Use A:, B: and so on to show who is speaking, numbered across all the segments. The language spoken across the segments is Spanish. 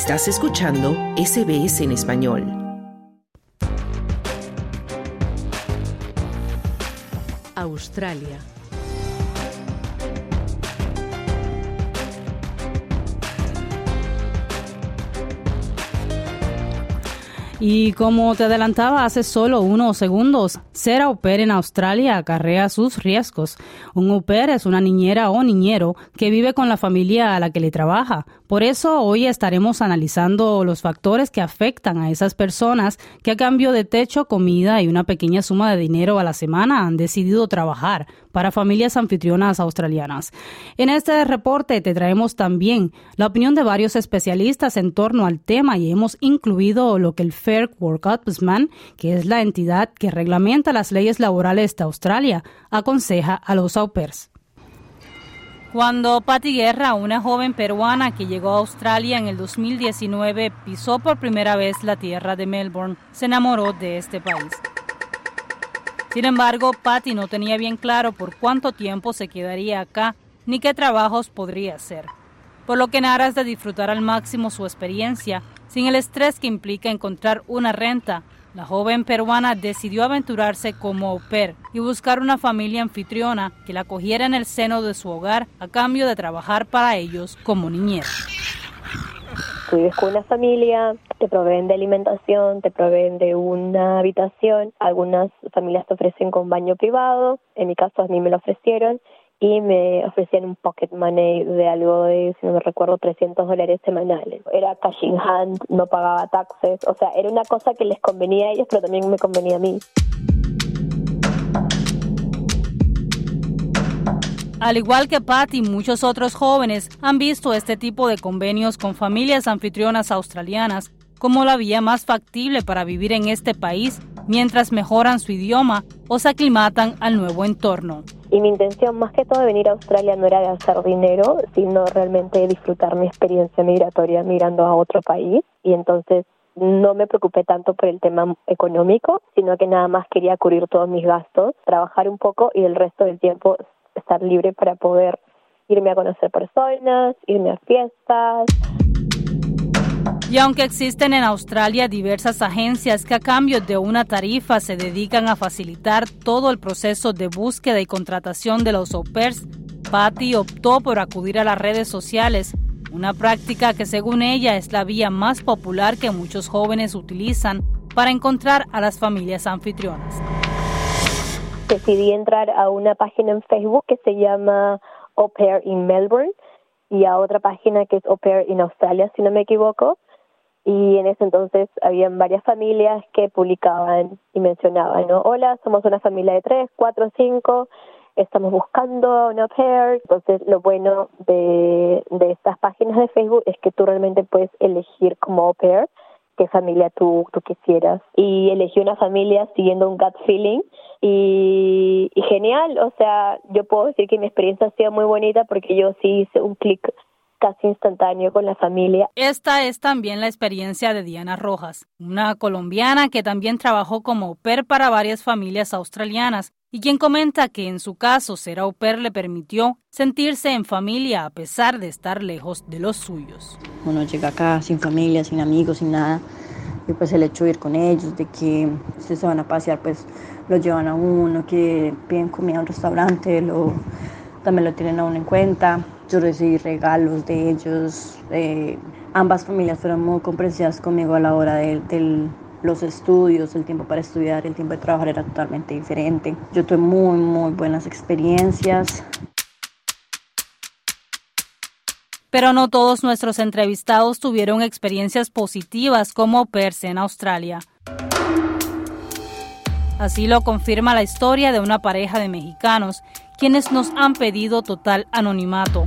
A: Estás escuchando SBS en español. Australia.
B: Y como te adelantaba hace solo unos segundos, ser au pair en Australia acarrea sus riesgos. Un au pair es una niñera o niñero que vive con la familia a la que le trabaja. Por eso hoy estaremos analizando los factores que afectan a esas personas que a cambio de techo, comida y una pequeña suma de dinero a la semana han decidido trabajar para familias anfitrionas australianas. En este reporte te traemos también la opinión de varios especialistas en torno al tema y hemos incluido lo que el Fair Work Ombudsman, que es la entidad que reglamenta las leyes laborales de Australia, aconseja a los au pairs. Cuando Patti Guerra, una joven peruana que llegó a Australia en el 2019, pisó por primera vez la tierra de Melbourne, se enamoró de este país. Sin embargo, Patty no tenía bien claro por cuánto tiempo se quedaría acá ni qué trabajos podría hacer. Por lo que en aras de disfrutar al máximo su experiencia, sin el estrés que implica encontrar una renta, la joven peruana decidió aventurarse como au pair y buscar una familia anfitriona que la acogiera en el seno de su hogar a cambio de trabajar para ellos como niñera.
C: Vives con una familia, te proveen de alimentación, te proveen de una habitación, algunas familias te ofrecen con baño privado, en mi caso a mí me lo ofrecieron y me ofrecían un pocket money de algo de, si no me recuerdo, 300 dólares semanales. Era cash in hand, no pagaba taxes, o sea, era una cosa que les convenía a ellos, pero también me convenía a mí.
B: Al igual que Pat y muchos otros jóvenes han visto este tipo de convenios con familias anfitrionas australianas como la vía más factible para vivir en este país mientras mejoran su idioma o se aclimatan al nuevo entorno.
C: Y mi intención más que todo de venir a Australia no era gastar dinero, sino realmente disfrutar mi experiencia migratoria migrando a otro país. Y entonces no me preocupé tanto por el tema económico, sino que nada más quería cubrir todos mis gastos, trabajar un poco y el resto del tiempo estar libre para poder irme a conocer personas, irme a fiestas.
B: Y aunque existen en Australia diversas agencias que a cambio de una tarifa se dedican a facilitar todo el proceso de búsqueda y contratación de los au pairs, Patty optó por acudir a las redes sociales, una práctica que según ella es la vía más popular que muchos jóvenes utilizan para encontrar a las familias anfitrionas
C: decidí entrar a una página en Facebook que se llama Au Pair in Melbourne y a otra página que es Au Pair in Australia, si no me equivoco. Y en ese entonces habían varias familias que publicaban y mencionaban, ¿no? Hola, somos una familia de tres, cuatro, cinco, estamos buscando una au pair. Entonces, lo bueno de, de estas páginas de Facebook es que tú realmente puedes elegir como pair qué familia tú, tú quisieras. Y elegí una familia siguiendo un gut feeling y, y, genial, o sea, yo puedo decir que mi experiencia ha sido muy bonita porque yo sí hice un clic casi instantáneo con la familia.
B: Esta es también la experiencia de Diana Rojas, una colombiana que también trabajó como au pair para varias familias australianas y quien comenta que en su caso ser au pair le permitió sentirse en familia a pesar de estar lejos de los suyos.
D: Uno llega acá sin familia, sin amigos, sin nada, y pues el hecho de ir con ellos, de que si se van a pasear, pues lo llevan a uno, que piden comida a un restaurante, lo, también lo tienen a uno en cuenta. Yo recibí regalos de ellos, eh, ambas familias fueron muy comprensivas conmigo a la hora de, los estudios, el tiempo para estudiar, el tiempo de trabajar era totalmente diferente. Yo tuve muy, muy buenas experiencias.
B: Pero no todos nuestros entrevistados tuvieron experiencias positivas como perse en Australia. Así lo confirma la historia de una pareja de mexicanos, quienes nos han pedido total anonimato.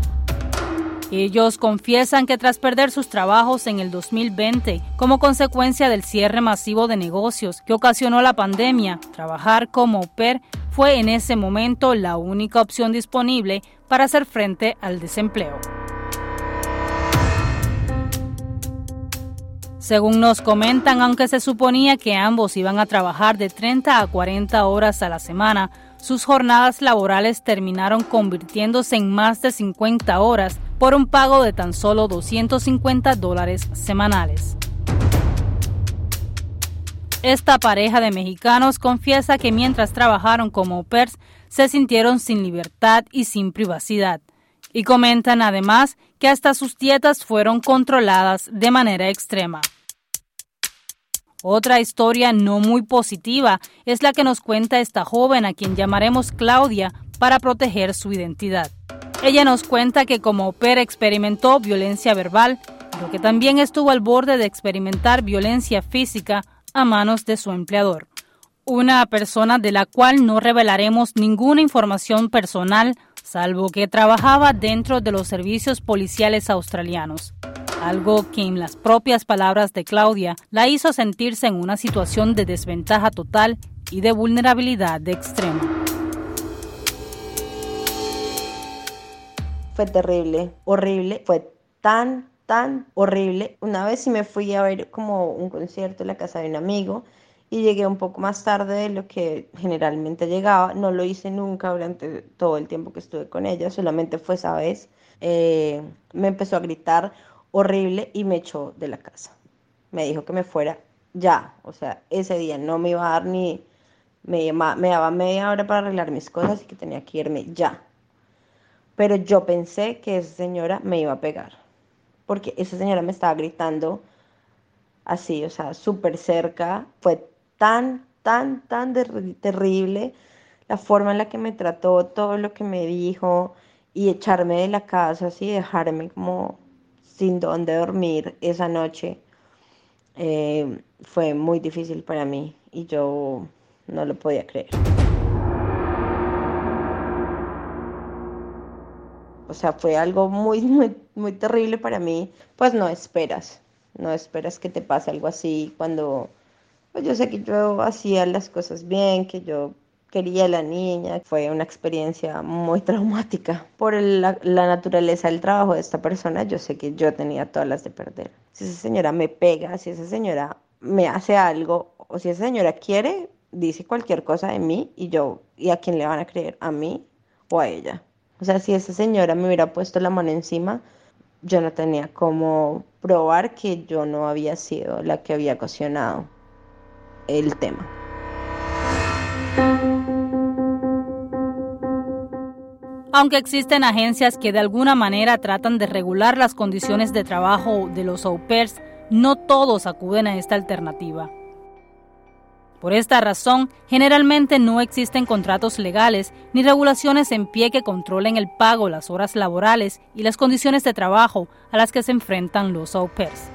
B: Ellos confiesan que tras perder sus trabajos en el 2020 como consecuencia del cierre masivo de negocios que ocasionó la pandemia, trabajar como au pair fue en ese momento la única opción disponible para hacer frente al desempleo. Según nos comentan, aunque se suponía que ambos iban a trabajar de 30 a 40 horas a la semana, sus jornadas laborales terminaron convirtiéndose en más de 50 horas por un pago de tan solo 250 dólares semanales. Esta pareja de mexicanos confiesa que mientras trabajaron como au pairs se sintieron sin libertad y sin privacidad. Y comentan además que hasta sus dietas fueron controladas de manera extrema. Otra historia no muy positiva es la que nos cuenta esta joven a quien llamaremos Claudia para proteger su identidad. Ella nos cuenta que como pair experimentó violencia verbal, pero que también estuvo al borde de experimentar violencia física a manos de su empleador, una persona de la cual no revelaremos ninguna información personal, salvo que trabajaba dentro de los servicios policiales australianos, algo que en las propias palabras de Claudia la hizo sentirse en una situación de desventaja total y de vulnerabilidad de extremo.
E: Fue terrible, horrible, fue tan tan horrible. Una vez sí me fui a ver como un concierto en la casa de un amigo y llegué un poco más tarde de lo que generalmente llegaba. No lo hice nunca durante todo el tiempo que estuve con ella, solamente fue esa vez. Eh, me empezó a gritar horrible y me echó de la casa. Me dijo que me fuera ya, o sea, ese día no me iba a dar ni, me, me daba media hora para arreglar mis cosas y que tenía que irme ya. Pero yo pensé que esa señora me iba a pegar porque esa señora me estaba gritando así, o sea, súper cerca. Fue tan, tan, tan terrible la forma en la que me trató, todo lo que me dijo y echarme de la casa, así, dejarme como sin dónde dormir esa noche. Eh, fue muy difícil para mí y yo no lo podía creer. O sea, fue algo muy, muy, muy terrible para mí. Pues no esperas, no esperas que te pase algo así cuando, pues yo sé que yo hacía las cosas bien, que yo quería a la niña. Fue una experiencia muy traumática. Por la, la, naturaleza del trabajo de esta persona, yo sé que yo tenía todas las de perder. Si esa señora me pega, si esa señora me hace algo, o si esa señora quiere, dice cualquier cosa de mí y yo, ¿y a quién le van a creer? ¿A mí o a ella? O sea, si esa señora me hubiera puesto la mano encima, yo no tenía cómo probar que yo no había sido la que había ocasionado el tema.
B: Aunque existen agencias que de alguna manera tratan de regular las condiciones de trabajo de los au pairs, no todos acuden a esta alternativa. Por esta razón, generalmente no existen contratos legales ni regulaciones en pie que controlen el pago, las horas laborales y las condiciones de trabajo a las que se enfrentan los au pairs.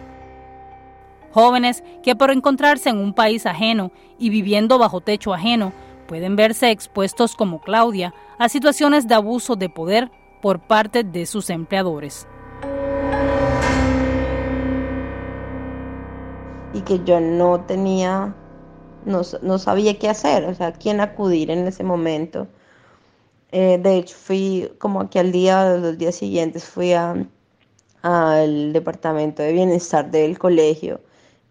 B: Jóvenes que por encontrarse en un país ajeno y viviendo bajo techo ajeno pueden verse expuestos como Claudia a situaciones de abuso de poder por parte de sus empleadores.
E: Y que yo no tenía no, sabía qué hacer, o sea, quién acudir en ese momento. Eh, de hecho, fui como aquí al día, los días siguientes, fui al departamento de bienestar del colegio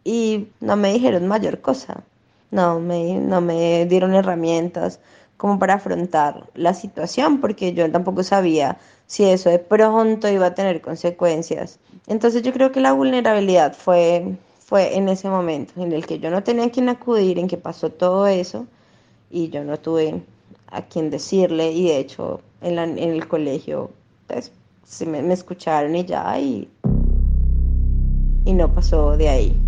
E: y no me dijeron mayor cosa, no me, no me dieron herramientas como para afrontar la situación, porque yo tampoco sabía si eso de pronto iba a tener consecuencias. Entonces yo creo que la vulnerabilidad fue fue en ese momento en el que yo no tenía a quien acudir, en que pasó todo eso y yo no tuve a quien decirle y de hecho en, en el colegio pues, me, me, escucharon y ya y, y no pasó de ahí.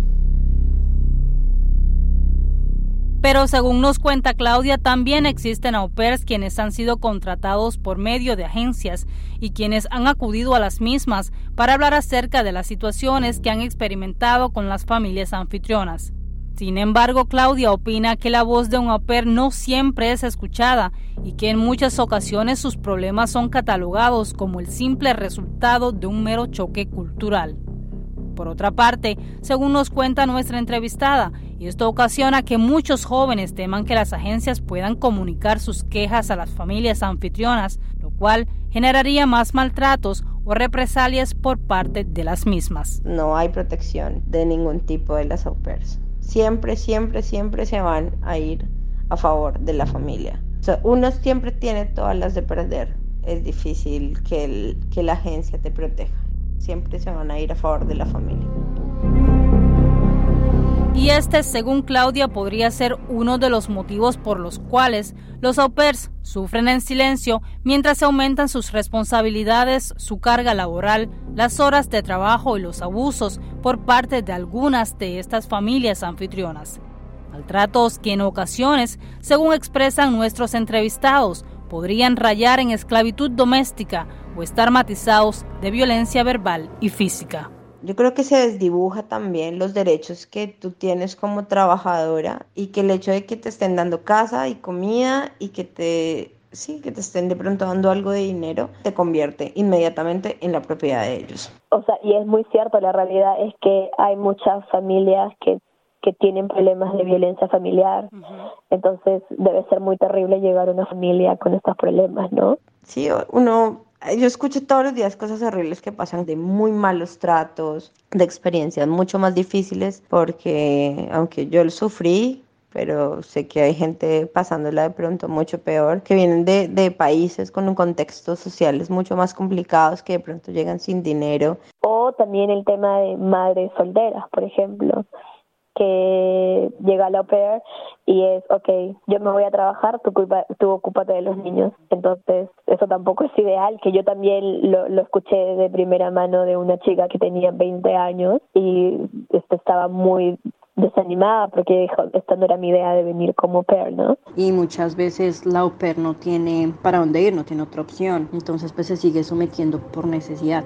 B: Pero según nos cuenta Claudia, también existen au pairs quienes han sido contratados por medio de agencias y quienes han acudido a las mismas para hablar acerca de las situaciones que han experimentado con las familias anfitrionas. Sin embargo, Claudia opina que la voz de un au pair no siempre es escuchada y que en muchas ocasiones sus problemas son catalogados como el simple resultado de un mero choque cultural. Por otra parte, según nos cuenta nuestra entrevistada, esto ocasiona que muchos jóvenes teman que las agencias puedan comunicar sus quejas a las familias anfitrionas, lo cual generaría más maltratos o represalias por parte de las mismas.
E: No hay protección de ningún tipo de las au pairs. Siempre, siempre, siempre se van a ir a favor de la familia. uno siempre tiene todas las de perder es difícil que, que la agencia te proteja. Siempre se van a ir a favor de la familia.
B: Y este, según Claudia, podría ser uno de los motivos por los cuales los au pairs sufren en silencio mientras se aumentan sus responsabilidades, su carga laboral, las horas de trabajo y los abusos por parte de algunas de estas familias anfitrionas. Maltratos que en ocasiones, según expresan nuestros entrevistados, podrían rayar en esclavitud doméstica o estar matizados de violencia verbal y física.
E: Yo creo que se desdibuja también los derechos que tú tienes como trabajadora y que el hecho de que te estén dando casa y comida y que te sí, que te estén de pronto dando algo de dinero, te convierte inmediatamente en la propiedad de ellos.
C: O sea, y es muy cierto, la realidad es que hay muchas familias que, que tienen problemas de violencia familiar, entonces debe ser muy terrible llegar a una familia con estos problemas, ¿no?
E: Sí, uno yo escucho todos los días cosas horribles que pasan de muy malos tratos, de experiencias mucho más difíciles, porque aunque yo lo sufrí, pero sé que hay gente pasándola de pronto mucho peor, que vienen de, de países con un contexto sociales mucho más complicados, que de pronto llegan sin dinero.
C: O también el tema de madres solteras, por ejemplo que llega la au pair y es, ok, yo me voy a trabajar, tú, culpa, tú ocúpate de los niños. Entonces, eso tampoco es ideal, que yo también lo, lo escuché de primera mano de una chica que tenía 20 años y este, estaba muy desanimada porque dijo, esta no era mi idea de venir como pair, ¿no?
D: Y muchas veces la au pair no tiene para dónde ir, no tiene otra opción. Entonces, pues se sigue sometiendo por necesidad.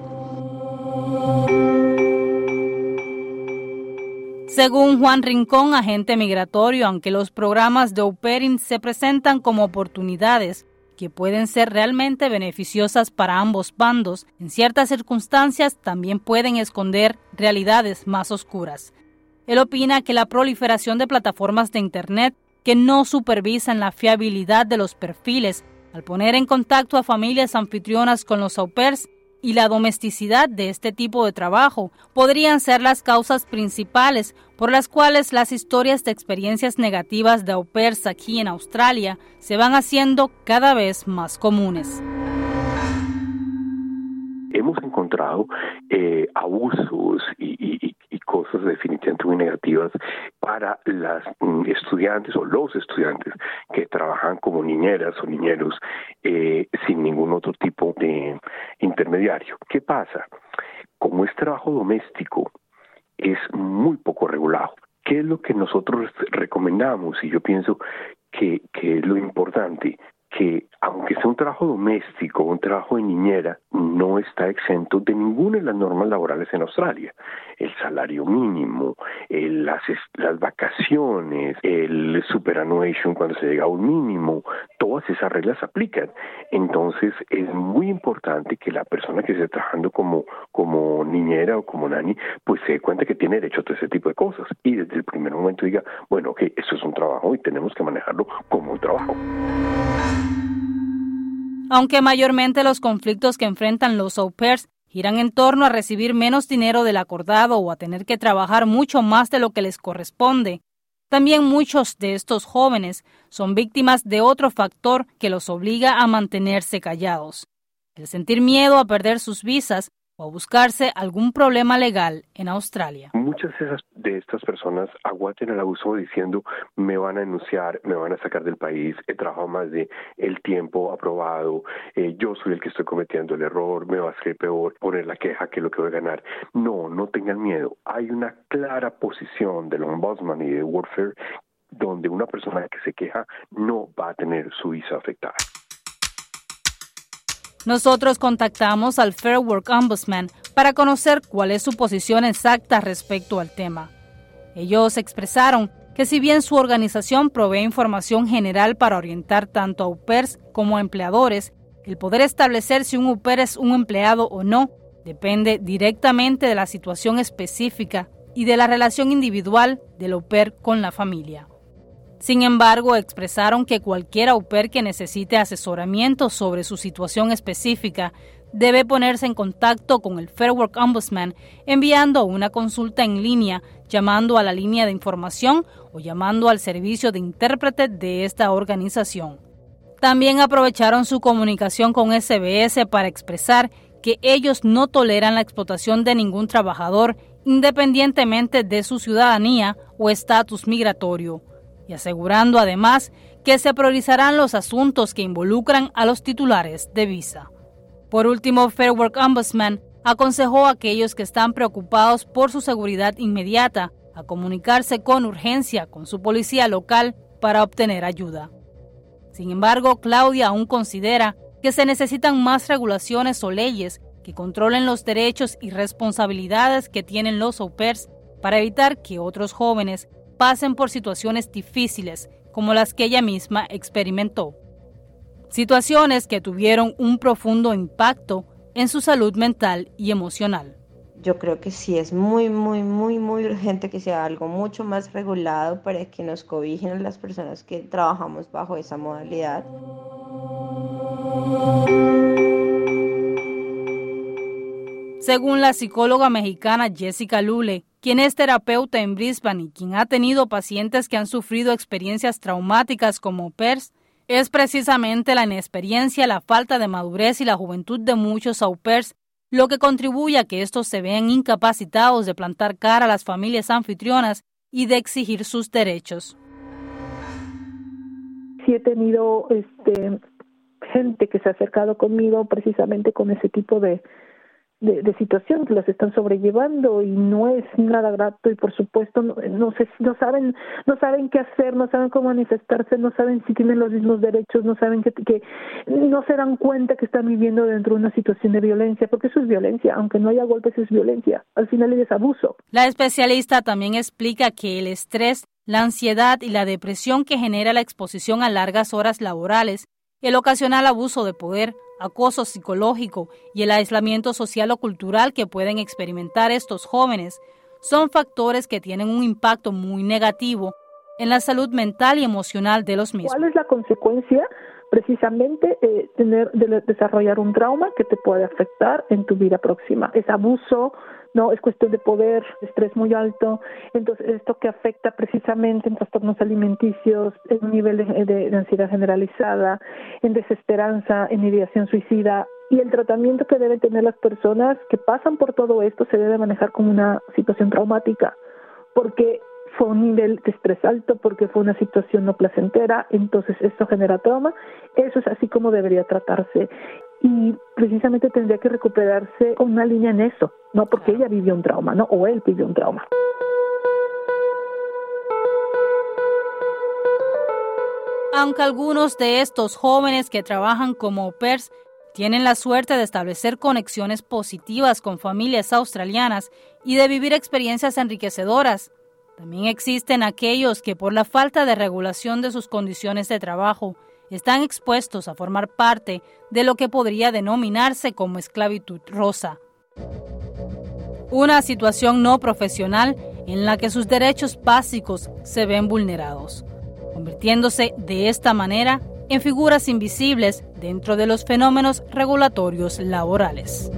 B: Según Juan Rincón, agente migratorio, aunque los programas de au se presentan como oportunidades que pueden ser realmente beneficiosas para ambos bandos, en ciertas circunstancias también pueden esconder realidades más oscuras. Él opina que la proliferación de plataformas de Internet que no supervisan la fiabilidad de los perfiles al poner en contacto a familias anfitrionas con los au y la domesticidad de este tipo de trabajo podrían ser las causas principales por las cuales las historias de experiencias negativas de au pairs aquí en Australia se van haciendo cada vez más comunes.
F: Hemos encontrado eh, abusos y, cosas definitivamente muy negativas para las mm, estudiantes o los estudiantes que trabajan como niñeras o niñeros eh, sin ningún otro tipo de intermediario. ¿Qué pasa? Como es trabajo doméstico, es muy poco regulado. ¿Qué es lo que nosotros recomendamos? Y yo pienso que, que es lo importante, que aunque sea un trabajo doméstico, un trabajo de niñera, no está exento de ninguna de las normas laborales en Australia. El salario mínimo, las, las vacaciones, el superannuation cuando se llega a un mínimo, todas esas reglas aplican. Entonces es muy importante que la persona que esté trabajando como, como niñera o como nani, pues se dé cuenta que tiene derecho a todo ese tipo de cosas. Y desde el primer momento diga, bueno, que esto es un trabajo y tenemos que manejarlo como un trabajo.
B: Aunque mayormente los conflictos que enfrentan los au pairs giran en torno a recibir menos dinero del acordado o a tener que trabajar mucho más de lo que les corresponde, también muchos de estos jóvenes son víctimas de otro factor que los obliga a mantenerse callados, el sentir miedo a perder sus visas o buscarse algún problema legal en Australia.
F: Muchas de, estas personas aguantan el abuso diciendo me van a denunciar, me van a sacar del país, he trabajado más de el tiempo aprobado, eh, yo soy el que estoy cometiendo el error, me va a ser peor poner la queja que lo que voy a ganar. No, no tengan miedo. Hay una clara posición del ombudsman y de Warfare donde una persona que se queja no va a tener su visa afectada.
B: Nosotros contactamos al Fair Work Ombudsman para conocer cuál es su posición exacta respecto al tema. Ellos expresaron que si bien su organización provee información general para orientar tanto a UPERS como a empleadores, el poder establecer si un UPER es un empleado o no depende directamente de la situación específica y de la relación individual del UPER con la familia. Sin embargo, expresaron que cualquier au pair que necesite asesoramiento sobre su situación específica debe ponerse en contacto con el Fair Work Ombudsman enviando una consulta en línea, llamando a la línea de información o llamando al servicio de intérprete de esta organización. También aprovecharon su comunicación con SBS para expresar que ellos no toleran la explotación de ningún trabajador independientemente de su ciudadanía o estatus migratorio, y asegurando además que se priorizarán los asuntos que involucran a los titulares de visa. Por último, Fair Work Ombudsman aconsejó a aquellos que están preocupados por su seguridad inmediata a comunicarse con urgencia con su policía local para obtener ayuda. Sin embargo, Claudia aún considera que se necesitan más regulaciones o leyes que controlen los derechos y responsabilidades que tienen los au pairs para evitar que otros jóvenes pasen por situaciones difíciles como las que ella misma experimentó. Situaciones que tuvieron un profundo impacto en su salud mental y emocional.
E: Yo creo que sí es muy, muy, muy, muy urgente que sea algo mucho más regulado para que nos cobijen las personas que trabajamos bajo esa modalidad.
B: Según la psicóloga mexicana Jessica Lule, quien es terapeuta en Brisbane y quien ha tenido pacientes que han sufrido experiencias traumáticas como PERS, es precisamente la inexperiencia, la falta de madurez y la juventud de muchos au pairs lo que contribuye a que estos se vean incapacitados de plantar cara a las familias anfitrionas y de exigir sus derechos.
G: Sí he tenido este, gente que se ha acercado conmigo precisamente con ese tipo de, de, situación que las están sobrellevando y no es nada grato y por supuesto no, no sé no saben no saben qué hacer no saben cómo manifestarse no saben si tienen los mismos derechos no saben que, que no se dan cuenta que están viviendo dentro de una situación de violencia porque eso es violencia aunque no haya golpes es violencia. Al final es abuso.
B: La especialista también explica que el estrés la ansiedad y la depresión que genera la exposición a largas horas laborales el ocasional abuso de poder acoso psicológico y el aislamiento social o cultural que pueden experimentar estos jóvenes son factores que tienen un impacto muy negativo en la salud mental y emocional de los mismos.
G: ¿Cuál es la consecuencia? Precisamente eh, tener de, desarrollar un trauma que te puede afectar en tu vida próxima. Es abuso, no es cuestión de poder, estrés muy alto, entonces esto que afecta precisamente en trastornos alimenticios, en un nivel de, de, ansiedad generalizada, en desesperanza, en ideación suicida, y el tratamiento que deben tener las personas que pasan por todo esto se debe manejar como una situación traumática, porque fue un nivel de estrés alto, porque fue una situación no placentera, entonces esto genera trauma, eso es así como debería tratarse y precisamente tendría que recuperarse con una línea en eso, no porque ella vivió un trauma, ¿no? O él vivió un trauma.
B: Aunque algunos de estos jóvenes que trabajan como pers tienen la suerte de establecer conexiones positivas con familias australianas y de vivir experiencias enriquecedoras, también existen aquellos que por la falta de regulación de sus condiciones de trabajo están expuestos a formar parte de lo que podría denominarse como esclavitud rosa. Una situación no profesional en la que sus derechos básicos se ven vulnerados, convirtiéndose de esta manera en figuras invisibles dentro de los fenómenos regulatorios laborales.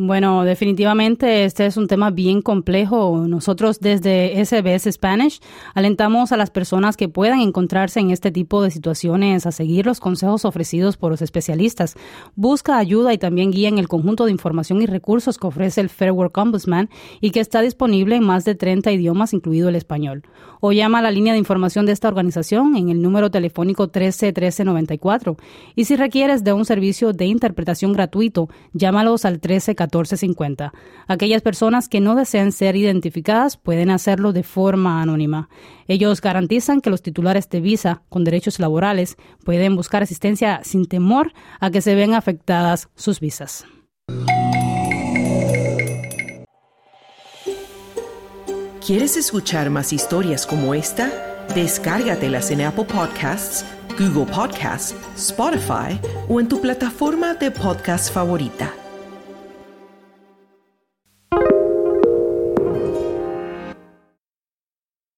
B: Bueno, definitivamente este es un tema bien complejo. Nosotros desde SBS Spanish alentamos a las personas que puedan encontrarse en este tipo de situaciones a seguir los consejos ofrecidos por los especialistas. Busca ayuda y también guía en el conjunto de información y recursos que ofrece el Fair Work Ombudsman y que está disponible en más de 30 idiomas, incluido el español. O llama a la línea de información de esta organización en el número telefónico 13 1394. Y si requieres de un servicio de interpretación gratuito, llámalos al 13 1450. Aquellas personas que no desean ser identificadas pueden hacerlo de forma anónima. Ellos garantizan que los titulares de visa con derechos laborales pueden buscar asistencia sin temor a que se vean afectadas sus visas.
A: ¿Quieres escuchar más historias como esta? Descárgatelas en Apple Podcasts, Google Podcasts, Spotify o en tu plataforma de podcast favorita.